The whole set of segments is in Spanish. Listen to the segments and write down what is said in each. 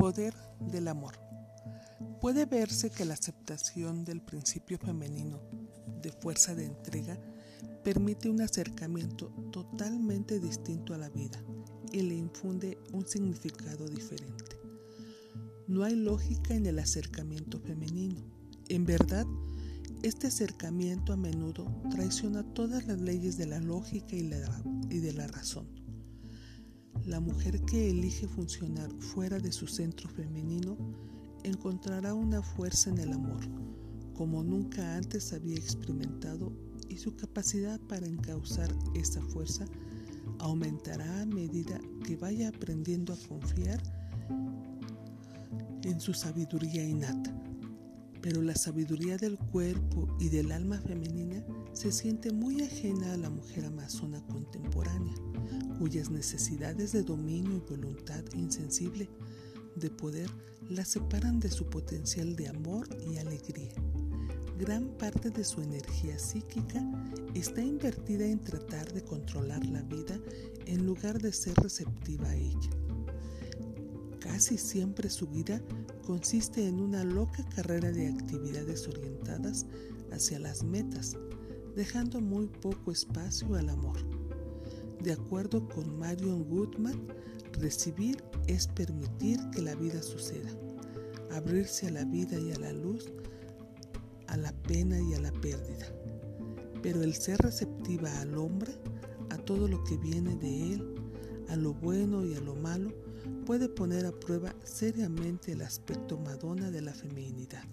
poder del amor. Puede verse que la aceptación del principio femenino de fuerza de entrega permite un acercamiento totalmente distinto a la vida y le infunde un significado diferente. No hay lógica en el acercamiento femenino. En verdad, este acercamiento a menudo traiciona todas las leyes de la lógica y, de la razón. La mujer que elige funcionar fuera de su centro femenino encontrará una fuerza en el amor, como nunca antes había experimentado, y su capacidad para encauzar esa fuerza aumentará a medida que vaya aprendiendo a confiar en su sabiduría innata. Pero la sabiduría del cuerpo y del alma femenina se siente muy ajena a la mujer amazona contemporánea, cuyas necesidades de dominio y voluntad insensible de poder la separan de su potencial de amor y alegría. Gran parte de su energía psíquica está invertida en tratar de controlar la vida en lugar de ser receptiva a ella. Casi siempre su vida consiste en una loca carrera de actividades orientadas hacia las metas, dejando muy poco espacio al amor. De acuerdo con Marion Goodman, recibir es permitir que la vida suceda, abrirse a la vida y a la luz, a la pena y a la pérdida. Pero el ser receptiva al hombre, a todo lo que viene de él, a lo bueno y a lo malo, puede poner a prueba seriamente el aspecto madonna de la feminidad.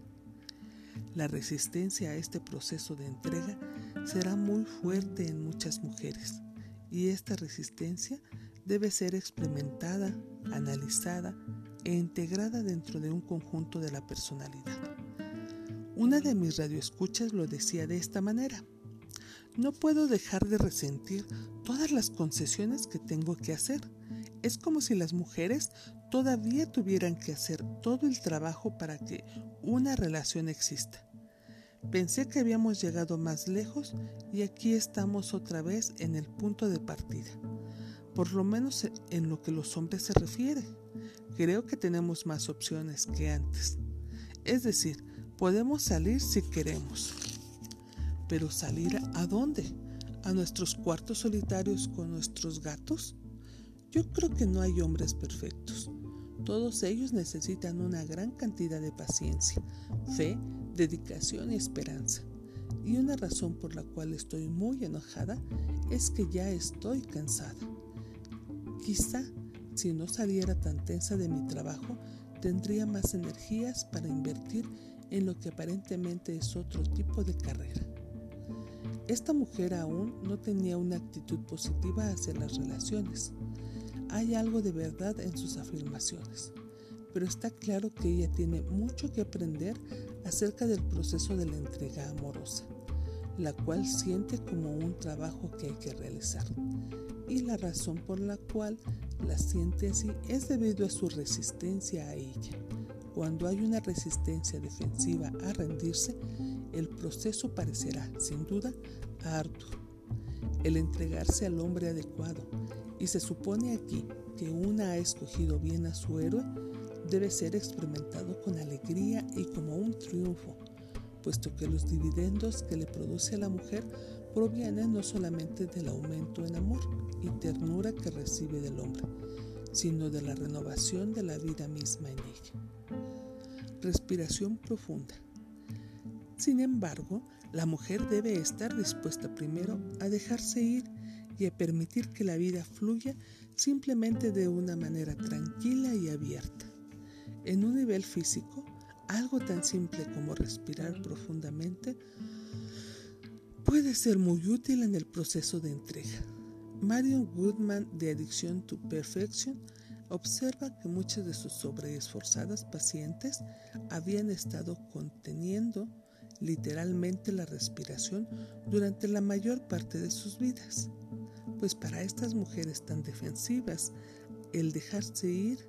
La resistencia a este proceso de entrega será muy fuerte en muchas mujeres y esta resistencia debe ser experimentada, analizada e integrada dentro de un conjunto de la personalidad. Una de mis radioescuchas lo decía de esta manera. No puedo dejar de resentir todas las concesiones que tengo que hacer es como si las mujeres todavía tuvieran que hacer todo el trabajo para que una relación exista. Pensé que habíamos llegado más lejos y aquí estamos otra vez en el punto de partida, por lo menos en lo que los hombres se refiere. Creo que tenemos más opciones que antes. Es decir, podemos salir si queremos. Pero salir a dónde? ¿A nuestros cuartos solitarios con nuestros gatos? Yo creo que no hay hombres perfectos. Todos ellos necesitan una gran cantidad de paciencia, fe, dedicación y esperanza. Y una razón por la cual estoy muy enojada es que ya estoy cansada. Quizá si no saliera tan tensa de mi trabajo, tendría más energías para invertir en lo que aparentemente es otro tipo de carrera. Esta mujer aún no tenía una actitud positiva hacia las relaciones. Hay algo de verdad en sus afirmaciones, pero está claro que ella tiene mucho que aprender acerca del proceso de la entrega amorosa, la cual siente como un trabajo que hay que realizar. Y la razón por la cual la siente así es debido a su resistencia a ella. Cuando hay una resistencia defensiva a rendirse, el proceso parecerá, sin duda, arduo. El entregarse al hombre adecuado, y se supone aquí que una ha escogido bien a su héroe, debe ser experimentado con alegría y como un triunfo, puesto que los dividendos que le produce a la mujer provienen no solamente del aumento en amor y ternura que recibe del hombre, sino de la renovación de la vida misma en ella. Respiración profunda. Sin embargo, la mujer debe estar dispuesta primero a dejarse ir y a permitir que la vida fluya simplemente de una manera tranquila y abierta. En un nivel físico, algo tan simple como respirar profundamente puede ser muy útil en el proceso de entrega. Marion Goodman de Addiction to Perfection observa que muchas de sus sobreesforzadas pacientes habían estado conteniendo literalmente la respiración durante la mayor parte de sus vidas pues para estas mujeres tan defensivas, el dejarse ir,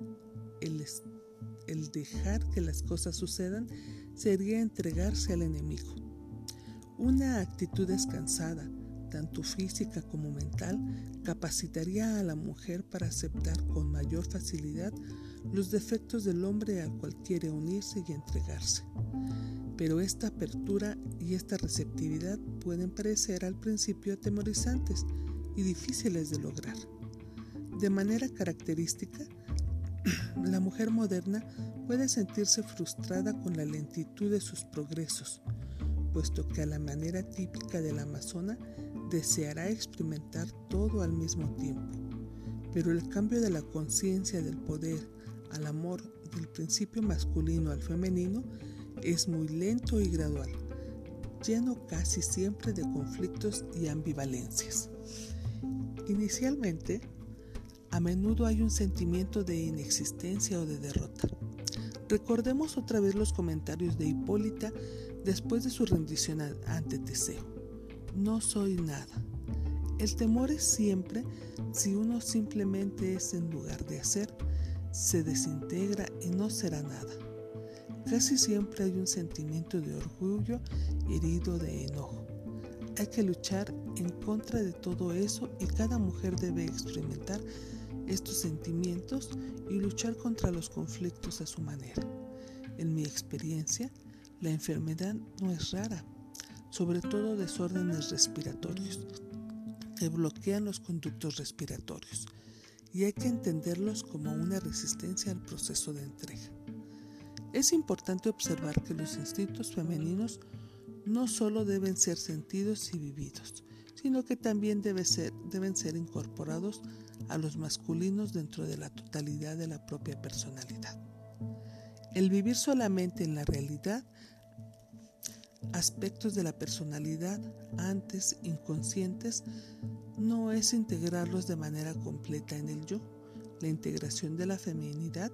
el, el dejar que las cosas sucedan, sería entregarse al enemigo. Una actitud descansada, tanto física como mental, capacitaría a la mujer para aceptar con mayor facilidad los defectos del hombre al cual quiere unirse y entregarse. Pero esta apertura y esta receptividad pueden parecer al principio atemorizantes y difíciles de lograr. De manera característica, la mujer moderna puede sentirse frustrada con la lentitud de sus progresos, puesto que a la manera típica de la amazona deseará experimentar todo al mismo tiempo. Pero el cambio de la conciencia del poder al amor del principio masculino al femenino es muy lento y gradual, lleno casi siempre de conflictos y ambivalencias. Inicialmente, a menudo hay un sentimiento de inexistencia o de derrota. Recordemos otra vez los comentarios de Hipólita después de su rendición ante Teseo. No soy nada. El temor es siempre si uno simplemente es en lugar de hacer, se desintegra y no será nada. Casi siempre hay un sentimiento de orgullo herido de enojo. Hay que luchar en contra de todo eso y cada mujer debe experimentar estos sentimientos y luchar contra los conflictos a su manera. En mi experiencia, la enfermedad no es rara, sobre todo desórdenes respiratorios que bloquean los conductos respiratorios y hay que entenderlos como una resistencia al proceso de entrega. Es importante observar que los instintos femeninos no solo deben ser sentidos y vividos, sino que también ser, deben ser incorporados a los masculinos dentro de la totalidad de la propia personalidad. El vivir solamente en la realidad aspectos de la personalidad antes inconscientes no es integrarlos de manera completa en el yo. La integración de la feminidad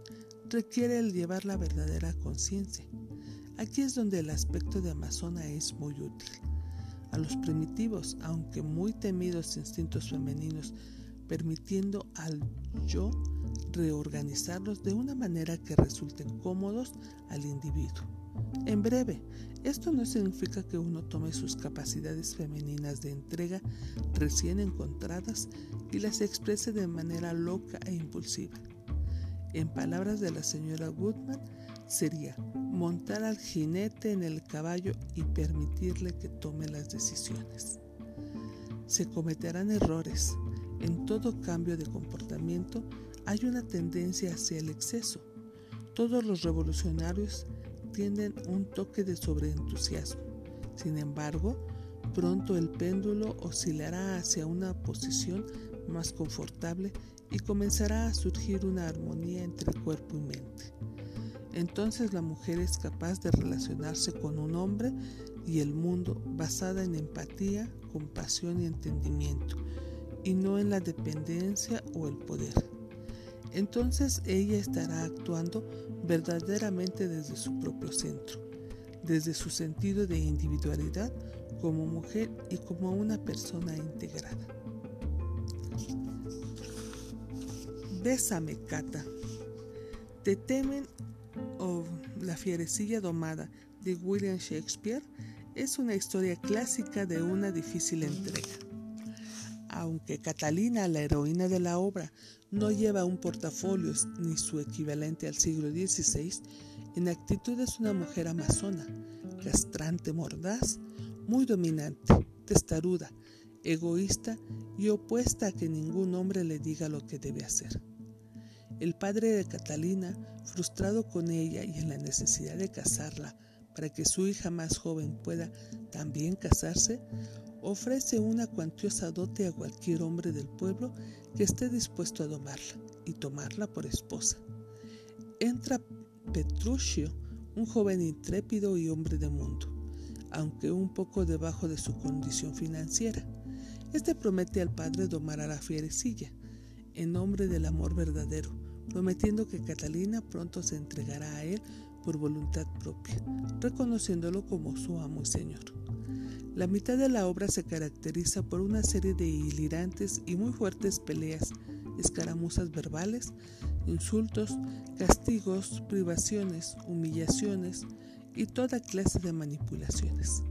requiere el llevar la verdadera conciencia. Aquí es donde el aspecto de Amazona es muy útil. A los primitivos, aunque muy temidos instintos femeninos permitiendo al yo reorganizarlos de una manera que resulten cómodos al individuo. En breve, esto no significa que uno tome sus capacidades femeninas de entrega recién encontradas y las exprese de manera loca e impulsiva. En palabras de la señora Goodman, sería montar al jinete en el caballo y permitirle que tome las decisiones. Se cometerán errores, en todo cambio de comportamiento hay una tendencia hacia el exceso. Todos los revolucionarios tienen un toque de sobreentusiasmo. Sin embargo, pronto el péndulo oscilará hacia una posición más confortable y comenzará a surgir una armonía entre cuerpo y mente. Entonces la mujer es capaz de relacionarse con un hombre y el mundo basada en empatía, compasión y entendimiento, y no en la dependencia o el poder. Entonces ella estará actuando verdaderamente desde su propio centro, desde su sentido de individualidad como mujer y como una persona integrada. Bésame, Cata. Te temen o La fierecilla domada de William Shakespeare es una historia clásica de una difícil entrega. Aunque Catalina, la heroína de la obra, no lleva un portafolio ni su equivalente al siglo XVI, en actitud es una mujer amazona, castrante, mordaz, muy dominante, testaruda, egoísta y opuesta a que ningún hombre le diga lo que debe hacer. El padre de Catalina, frustrado con ella y en la necesidad de casarla para que su hija más joven pueda también casarse, ofrece una cuantiosa dote a cualquier hombre del pueblo que esté dispuesto a domarla y tomarla por esposa. Entra Petruchio, un joven intrépido y hombre de mundo, aunque un poco debajo de su condición financiera. Este promete al padre domar a la fierecilla, en nombre del amor verdadero, prometiendo que Catalina pronto se entregará a él por voluntad propia, reconociéndolo como su amo y señor. La mitad de la obra se caracteriza por una serie de hilirantes y muy fuertes peleas, escaramuzas verbales, insultos, castigos, privaciones, humillaciones y toda clase de manipulaciones.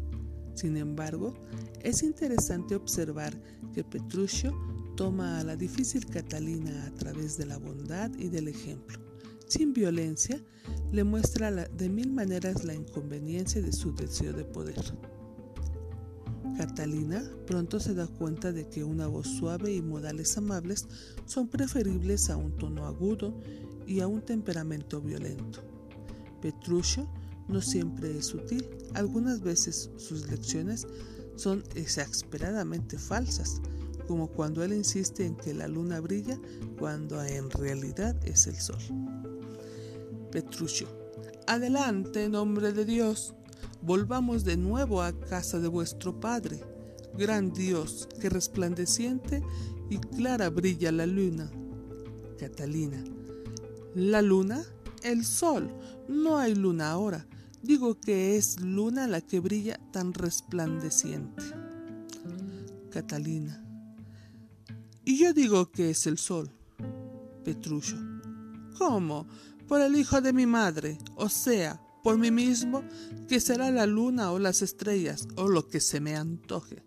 Sin embargo, es interesante observar que Petruchio toma a la difícil Catalina a través de la bondad y del ejemplo, sin violencia, le muestra de mil maneras la inconveniencia de su deseo de poder. Catalina pronto se da cuenta de que una voz suave y modales amables son preferibles a un tono agudo y a un temperamento violento. Petruccio no siempre es sutil, algunas veces sus lecciones son exasperadamente falsas, como cuando él insiste en que la luna brilla cuando en realidad es el sol. Petruccio, adelante, nombre de Dios, volvamos de nuevo a casa de vuestro Padre. Gran Dios, que resplandeciente y clara brilla la luna. Catalina, ¿la luna? El sol. No hay luna ahora. Digo que es luna la que brilla tan resplandeciente. Catalina, y yo digo que es el sol. Petrucho. ¿Cómo? Por el hijo de mi madre, o sea, por mí mismo, que será la luna o las estrellas, o lo que se me antoje.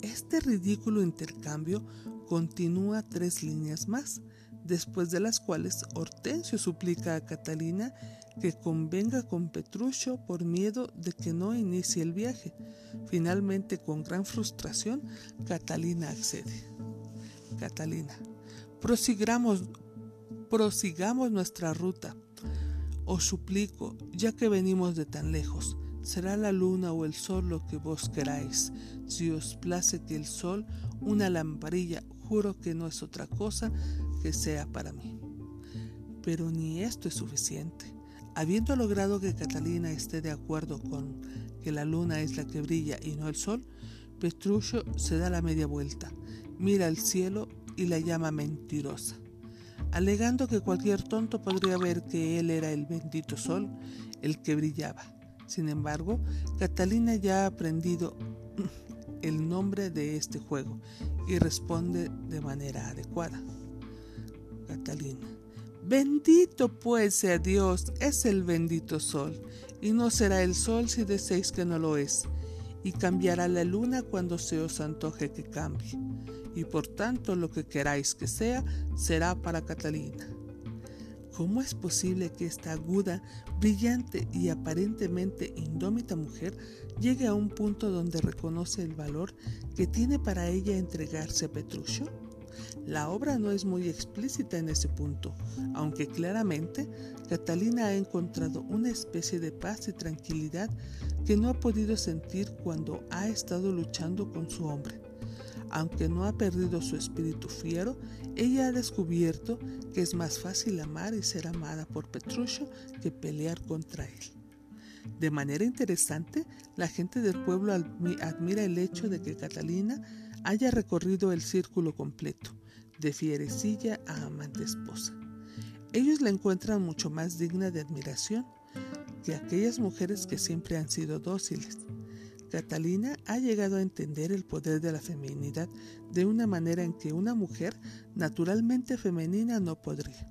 Este ridículo intercambio continúa tres líneas más, después de las cuales Hortensio suplica a Catalina que convenga con Petrucho por miedo de que no inicie el viaje. Finalmente, con gran frustración, Catalina accede. Catalina, prosigamos, prosigamos nuestra ruta. Os suplico, ya que venimos de tan lejos, será la luna o el sol lo que vos queráis. Si os place que el sol, una lamparilla, juro que no es otra cosa que sea para mí. Pero ni esto es suficiente. Habiendo logrado que Catalina esté de acuerdo con que la luna es la que brilla y no el sol, Petruccio se da la media vuelta, mira al cielo y la llama mentirosa, alegando que cualquier tonto podría ver que él era el bendito sol, el que brillaba. Sin embargo, Catalina ya ha aprendido el nombre de este juego y responde de manera adecuada. Catalina. Bendito pues sea Dios, es el bendito sol, y no será el sol si deseéis que no lo es, y cambiará la luna cuando se os antoje que cambie, y por tanto lo que queráis que sea, será para Catalina. ¿Cómo es posible que esta aguda, brillante y aparentemente indómita mujer llegue a un punto donde reconoce el valor que tiene para ella entregarse a Petruccio? La obra no es muy explícita en ese punto, aunque claramente Catalina ha encontrado una especie de paz y tranquilidad que no ha podido sentir cuando ha estado luchando con su hombre. Aunque no ha perdido su espíritu fiero, ella ha descubierto que es más fácil amar y ser amada por Petruccio que pelear contra él. De manera interesante, la gente del pueblo admira el hecho de que Catalina haya recorrido el círculo completo, de fierecilla a amante esposa. Ellos la encuentran mucho más digna de admiración que aquellas mujeres que siempre han sido dóciles. Catalina ha llegado a entender el poder de la feminidad de una manera en que una mujer naturalmente femenina no podría,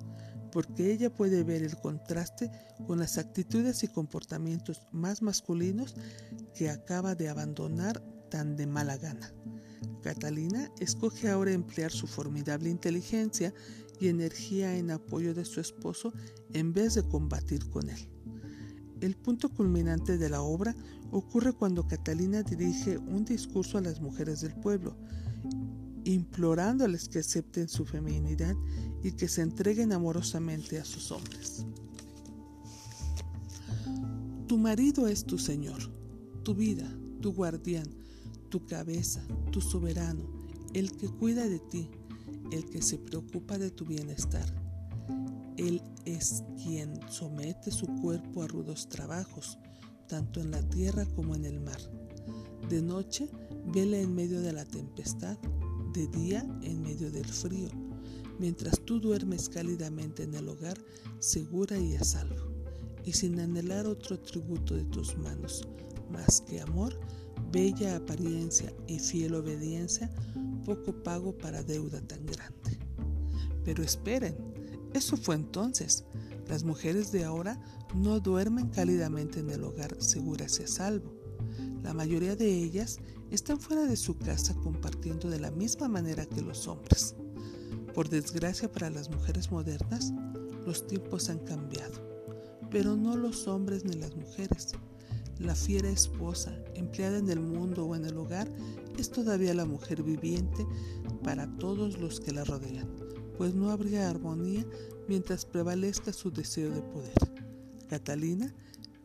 porque ella puede ver el contraste con las actitudes y comportamientos más masculinos que acaba de abandonar tan de mala gana. Catalina escoge ahora emplear su formidable inteligencia y energía en apoyo de su esposo en vez de combatir con él. El punto culminante de la obra ocurre cuando Catalina dirige un discurso a las mujeres del pueblo, implorándoles que acepten su feminidad y que se entreguen amorosamente a sus hombres. Tu marido es tu Señor, tu vida, tu guardián, tu cabeza, tu soberano, el que cuida de ti, el que se preocupa de tu bienestar. Él es quien somete su cuerpo a rudos trabajos, tanto en la tierra como en el mar. De noche vela en medio de la tempestad, de día en medio del frío, mientras tú duermes cálidamente en el hogar, segura y a salvo, y sin anhelar otro tributo de tus manos, más que amor, bella apariencia y fiel obediencia, poco pago para deuda tan grande. Pero esperen, eso fue entonces. Las mujeres de ahora no duermen cálidamente en el hogar seguras y a salvo. La mayoría de ellas están fuera de su casa compartiendo de la misma manera que los hombres. Por desgracia para las mujeres modernas, Los tiempos han cambiado, pero no los hombres ni las mujeres. La fiera esposa, empleada en el mundo o en el hogar, es todavía la mujer viviente para todos los que la rodean, pues no habría armonía mientras prevalezca su deseo de poder. Catalina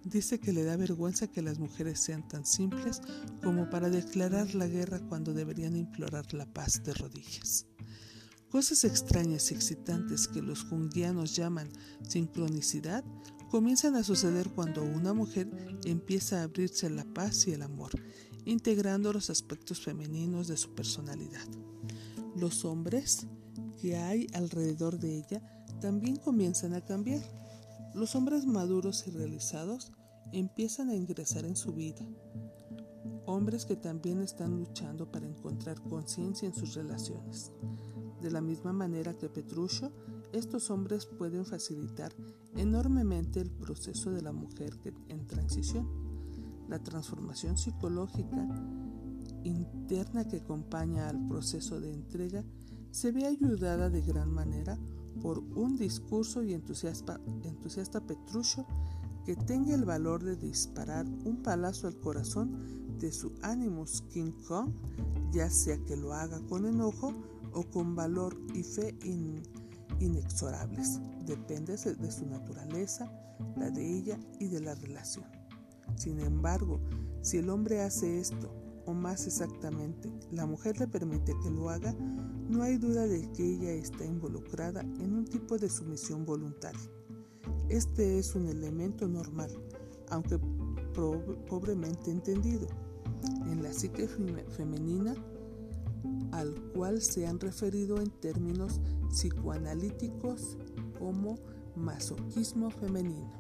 dice que le da vergüenza que las mujeres sean tan simples como para declarar la guerra cuando deberían implorar la paz de rodillas. Cosas extrañas y excitantes que los jungianos llaman sincronicidad comienzan a suceder cuando una mujer empieza a abrirse a la paz y el amor, integrando los aspectos femeninos de su personalidad. Los hombres que hay alrededor de ella también comienzan a cambiar. Los hombres maduros y realizados empiezan a ingresar en su vida. Hombres que también están luchando para encontrar conciencia en sus relaciones. De la misma manera que Petruccio, estos hombres pueden facilitar enormemente el proceso de la mujer en transición. La transformación psicológica interna que acompaña al proceso de entrega se ve ayudada de gran manera por un discurso y entusiasta, entusiasta Petruccio que tenga el valor de disparar un palazo al corazón de su Animus King Kong, ya sea que lo haga con enojo o con valor y fe inexorables. Depende de su naturaleza, la de ella y de la relación. Sin embargo, si el hombre hace esto, o más exactamente, la mujer le permite que lo haga, no hay duda de que ella está involucrada en un tipo de sumisión voluntaria. Este es un elemento normal, aunque pobremente entendido. En la psique femenina al cual se han referido en términos psicoanalíticos como masoquismo femenino.